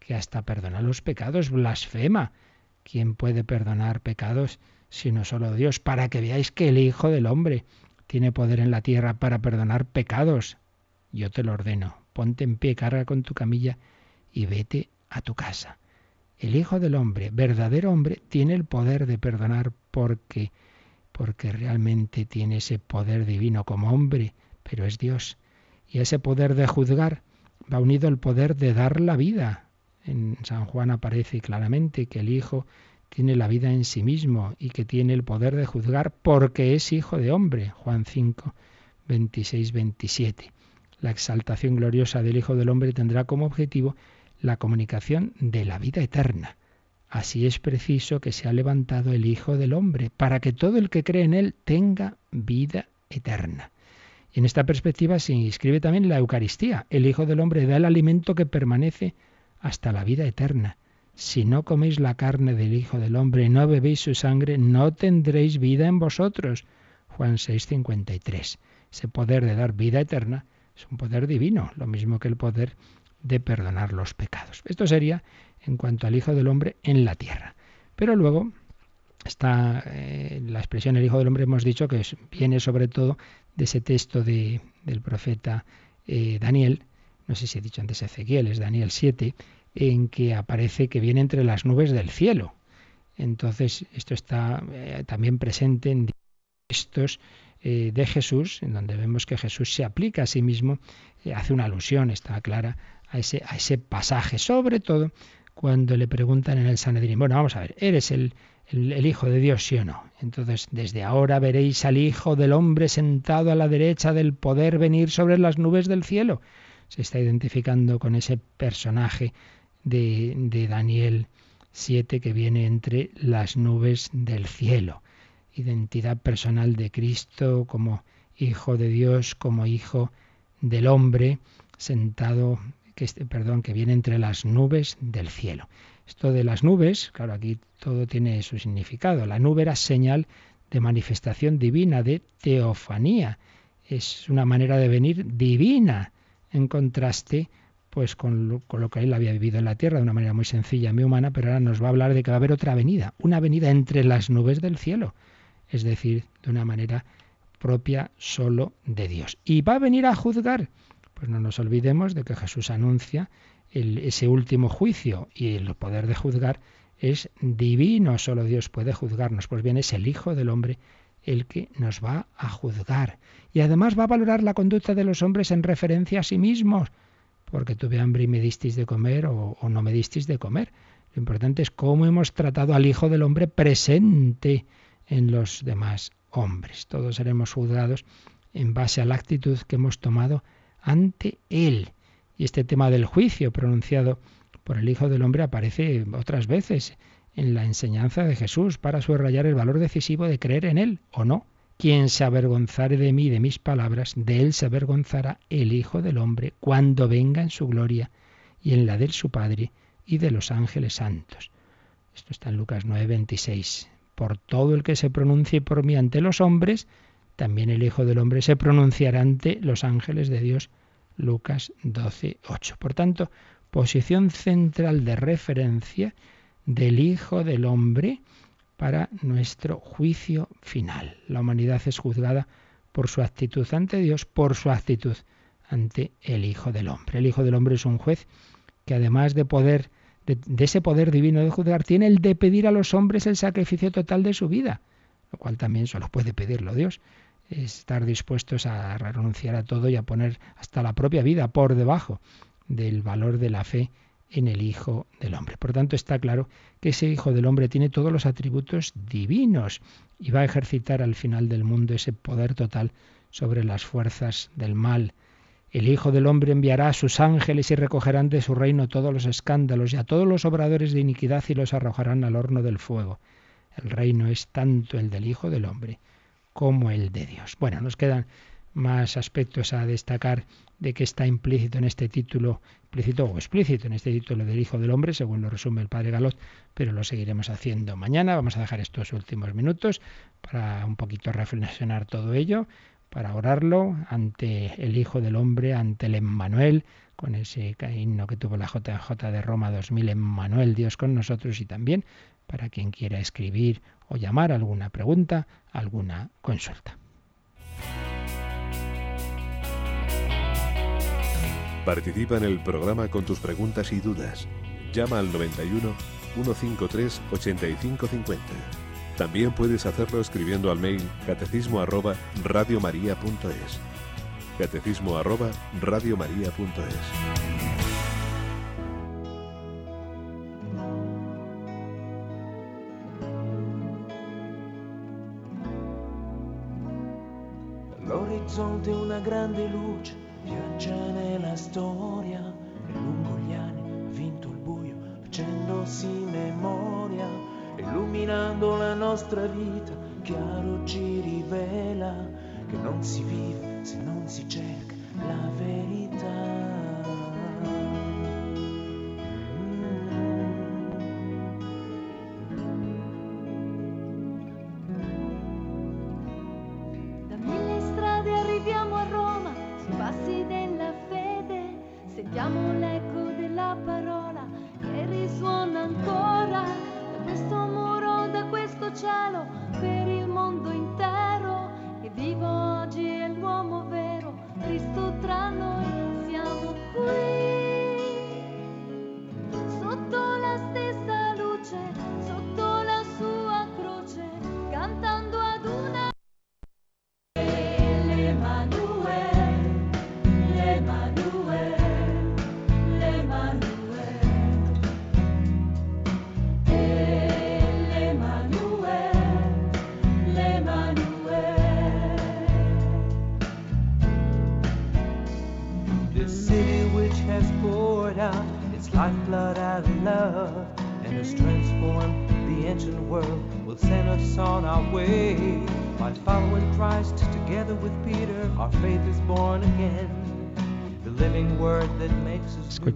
que hasta perdona los pecados, blasfema. ¿Quién puede perdonar pecados sino solo Dios? Para que veáis que el Hijo del Hombre tiene poder en la tierra para perdonar pecados. Yo te lo ordeno. Ponte en pie, carga con tu camilla y vete a tu casa. El Hijo del Hombre, verdadero hombre, tiene el poder de perdonar porque porque realmente tiene ese poder divino como hombre, pero es Dios. Y ese poder de juzgar va unido al poder de dar la vida. En San Juan aparece claramente que el Hijo tiene la vida en sí mismo y que tiene el poder de juzgar porque es hijo de hombre. Juan 5, 26, 27. La exaltación gloriosa del Hijo del Hombre tendrá como objetivo la comunicación de la vida eterna. Así es preciso que se ha levantado el Hijo del Hombre, para que todo el que cree en Él tenga vida eterna. Y en esta perspectiva se inscribe también la Eucaristía. El Hijo del Hombre da el alimento que permanece hasta la vida eterna. Si no coméis la carne del Hijo del Hombre y no bebéis su sangre, no tendréis vida en vosotros. Juan 6:53. Ese poder de dar vida eterna es un poder divino, lo mismo que el poder de perdonar los pecados. Esto sería en cuanto al Hijo del Hombre en la tierra. Pero luego está eh, la expresión el Hijo del Hombre, hemos dicho que viene sobre todo de ese texto de, del profeta eh, Daniel, no sé si he dicho antes Ezequiel, es Daniel 7, en que aparece que viene entre las nubes del cielo. Entonces, esto está eh, también presente en textos de Jesús, en donde vemos que Jesús se aplica a sí mismo, hace una alusión, está clara, a ese, a ese pasaje, sobre todo cuando le preguntan en el Sanedrín, bueno, vamos a ver, ¿eres el, el, Hijo de Dios, sí o no? Entonces, desde ahora veréis al Hijo del Hombre sentado a la derecha del poder venir sobre las nubes del cielo. Se está identificando con ese personaje de, de Daniel 7 que viene entre las nubes del cielo. Identidad personal de Cristo como Hijo de Dios, como Hijo del Hombre, sentado que, perdón, que viene entre las nubes del cielo. Esto de las nubes, claro, aquí todo tiene su significado. La nube era señal de manifestación divina, de teofanía. Es una manera de venir divina, en contraste pues con lo, con lo, que él había vivido en la tierra de una manera muy sencilla, muy humana, pero ahora nos va a hablar de que va a haber otra venida, una venida entre las nubes del cielo, es decir, de una manera propia solo de Dios. Y va a venir a juzgar pues no nos olvidemos de que Jesús anuncia ese último juicio y el poder de juzgar es divino, solo Dios puede juzgarnos. Pues bien, es el Hijo del Hombre el que nos va a juzgar. Y además va a valorar la conducta de los hombres en referencia a sí mismos, porque tuve hambre y me disteis de comer o, o no me disteis de comer. Lo importante es cómo hemos tratado al Hijo del Hombre presente en los demás hombres. Todos seremos juzgados en base a la actitud que hemos tomado ante Él. Y este tema del juicio pronunciado por el Hijo del Hombre aparece otras veces en la enseñanza de Jesús para subrayar el valor decisivo de creer en Él o no. Quien se avergonzare de mí, de mis palabras, de Él se avergonzará el Hijo del Hombre cuando venga en su gloria y en la de su Padre y de los ángeles santos. Esto está en Lucas 9:26. Por todo el que se pronuncie por mí ante los hombres, también el Hijo del Hombre se pronunciará ante los ángeles de Dios. Lucas 12, 8. Por tanto, posición central de referencia del Hijo del Hombre para nuestro juicio final. La humanidad es juzgada por su actitud ante Dios, por su actitud ante el Hijo del Hombre. El Hijo del Hombre es un juez que además de poder de, de, ese poder divino de juzgar, tiene el de pedir a los hombres el sacrificio total de su vida, lo cual también solo puede pedirlo Dios estar dispuestos a renunciar a todo y a poner hasta la propia vida por debajo del valor de la fe en el Hijo del Hombre. Por tanto, está claro que ese Hijo del Hombre tiene todos los atributos divinos y va a ejercitar al final del mundo ese poder total sobre las fuerzas del mal. El Hijo del Hombre enviará a sus ángeles y recogerán de su reino todos los escándalos y a todos los obradores de iniquidad y los arrojarán al horno del fuego. El reino es tanto el del Hijo del Hombre como el de Dios. Bueno, nos quedan más aspectos a destacar de que está implícito en este título, implícito o explícito en este título del Hijo del Hombre, según lo resume el Padre Galot, pero lo seguiremos haciendo mañana. Vamos a dejar estos últimos minutos para un poquito reflexionar todo ello, para orarlo ante el Hijo del Hombre, ante el Emmanuel, con ese himno que tuvo la JJ de Roma 2000, Emmanuel, Dios con nosotros, y también para quien quiera escribir o llamar alguna pregunta, alguna consulta. Participa en el programa con tus preguntas y dudas. Llama al 91 153 8550. También puedes hacerlo escribiendo al mail catecismo arroba radiomaria.es. Catecismo arroba radiomaria.es. L'orizzonte una grande luce viaggia nella storia. E lungo gli anni ha vinto il buio facendosi memoria illuminando la nostra vita. Chiaro ci rivela che non si vive se non si cerca la verità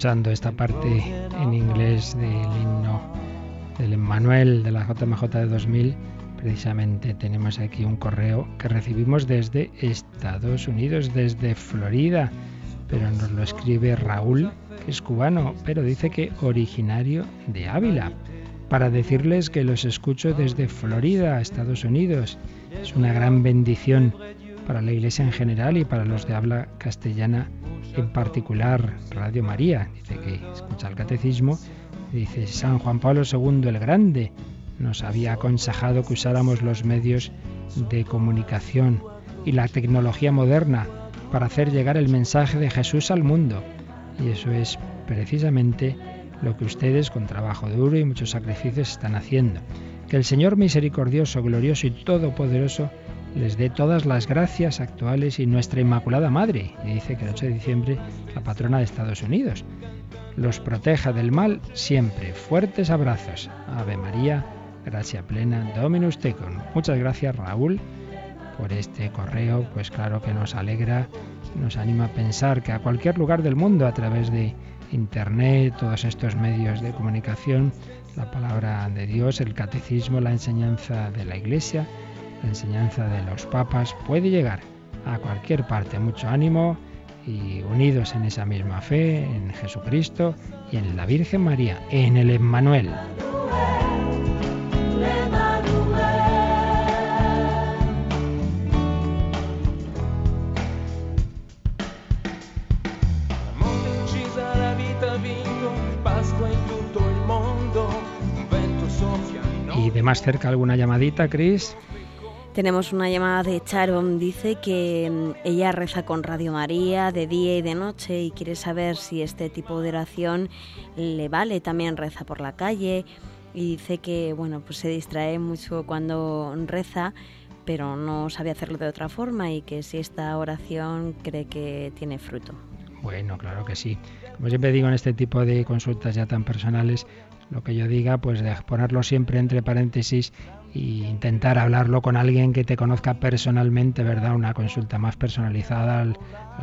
Escuchando esta parte en inglés del himno del Emmanuel de la JMJ de 2000, precisamente tenemos aquí un correo que recibimos desde Estados Unidos, desde Florida, pero nos lo escribe Raúl, que es cubano, pero dice que originario de Ávila, para decirles que los escucho desde Florida, Estados Unidos. Es una gran bendición para la Iglesia en general y para los de habla castellana en particular Radio María. Dice que escucha el catecismo. Dice San Juan Pablo II el Grande nos había aconsejado que usáramos los medios de comunicación y la tecnología moderna para hacer llegar el mensaje de Jesús al mundo. Y eso es precisamente lo que ustedes con trabajo duro y muchos sacrificios están haciendo. Que el Señor misericordioso, glorioso y todopoderoso les dé todas las gracias actuales y nuestra Inmaculada Madre, y dice que el 8 de diciembre la patrona de Estados Unidos, los proteja del mal siempre. Fuertes abrazos. Ave María, gracia plena, Dominus tecum. Muchas gracias Raúl por este correo, pues claro que nos alegra, nos anima a pensar que a cualquier lugar del mundo a través de Internet, todos estos medios de comunicación, la palabra de Dios, el catecismo, la enseñanza de la Iglesia, la enseñanza de los papas, puede llegar a cualquier parte. Mucho ánimo y unidos en esa misma fe, en Jesucristo y en la Virgen María, en el Emmanuel. Y de más cerca alguna llamadita, Cris. Tenemos una llamada de Charon, dice que mm, ella reza con Radio María de día y de noche y quiere saber si este tipo de oración le vale. También reza por la calle y dice que bueno, pues se distrae mucho cuando reza, pero no sabe hacerlo de otra forma y que si esta oración cree que tiene fruto. Bueno, claro que sí. Como siempre digo en este tipo de consultas ya tan personales, lo que yo diga, pues ponerlo siempre entre paréntesis e intentar hablarlo con alguien que te conozca personalmente, ¿verdad? Una consulta más personalizada al,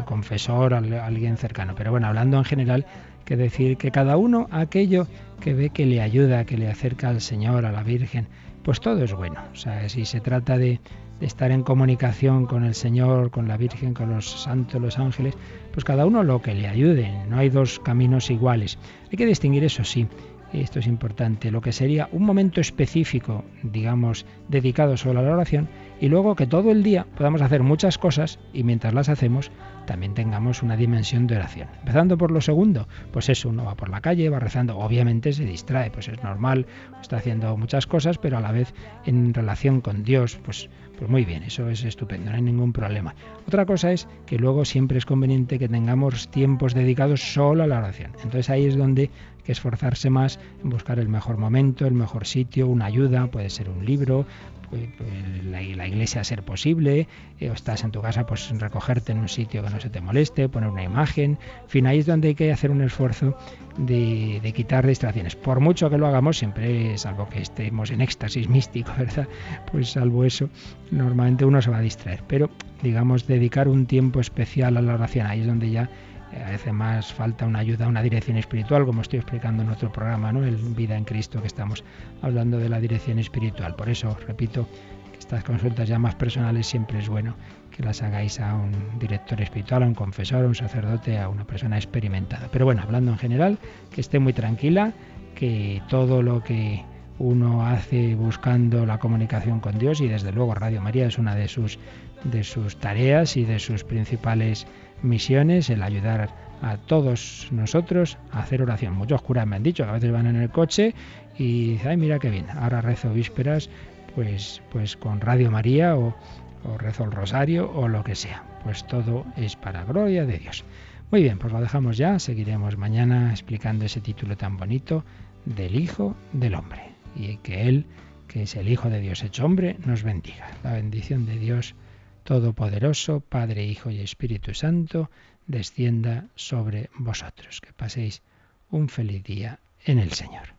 confesor, al- a alguien cercano. Pero bueno, hablando en general, que decir que cada uno aquello que ve que le ayuda, que le acerca al Señor, a la Virgen, pues todo es bueno. O sea, si se trata de, de estar en comunicación con el Señor, con la Virgen, con los santos, los ángeles, pues cada uno lo que le ayude. No hay dos caminos iguales. Hay que distinguir eso sí. Esto es importante, lo que sería un momento específico, digamos, dedicado solo a la oración, y luego que todo el día podamos hacer muchas cosas y mientras las hacemos también tengamos una dimensión de oración. Empezando por lo segundo, pues eso, uno va por la calle, va rezando, obviamente se distrae, pues es normal, está haciendo muchas cosas, pero a la vez en relación con Dios, pues pues muy bien, eso es estupendo, no hay ningún problema. Otra cosa es que luego siempre es conveniente que tengamos tiempos dedicados solo a la oración. Entonces ahí es donde esforzarse más en buscar el mejor momento, el mejor sitio, una ayuda, puede ser un libro, pues, pues, la, iglesia a ser posible, eh, o estás en tu casa, pues recogerte en un sitio que no se te moleste, poner una imagen, en fin, ahí es donde hay que hacer un esfuerzo de, de quitar distracciones. Por mucho que lo hagamos, siempre, salvo que estemos en éxtasis místico, *laughs* ¿verdad? Pues salvo eso, normalmente uno se va a distraer. Pero, digamos, dedicar un tiempo especial a la oración, ahí es donde ya a veces más falta una ayuda, una dirección espiritual, como estoy explicando en nuestro programa, ¿no? El Vida en Cristo, que estamos hablando de la dirección espiritual. Por eso, repito, que estas consultas ya más personales siempre es bueno que las hagáis a un director espiritual, a un confesor, a un sacerdote, a una persona experimentada. Pero bueno, hablando en general, que esté muy tranquila, que todo lo que uno hace buscando la comunicación con Dios y desde luego Radio María es una de sus de sus tareas y de sus principales misiones, el ayudar a todos nosotros a hacer oración. Muchos curas me han dicho que a veces van en el coche y dicen, ay, mira qué bien, ahora rezo vísperas pues, pues con Radio María o, o rezo el rosario o lo que sea. Pues todo es para gloria de Dios. Muy bien, pues lo dejamos ya, seguiremos mañana explicando ese título tan bonito del Hijo del Hombre y que Él, que es el Hijo de Dios hecho hombre, nos bendiga. La bendición de Dios Todopoderoso, Padre, Hijo y Espíritu Santo, descienda sobre vosotros. Que paséis un feliz día en el Señor.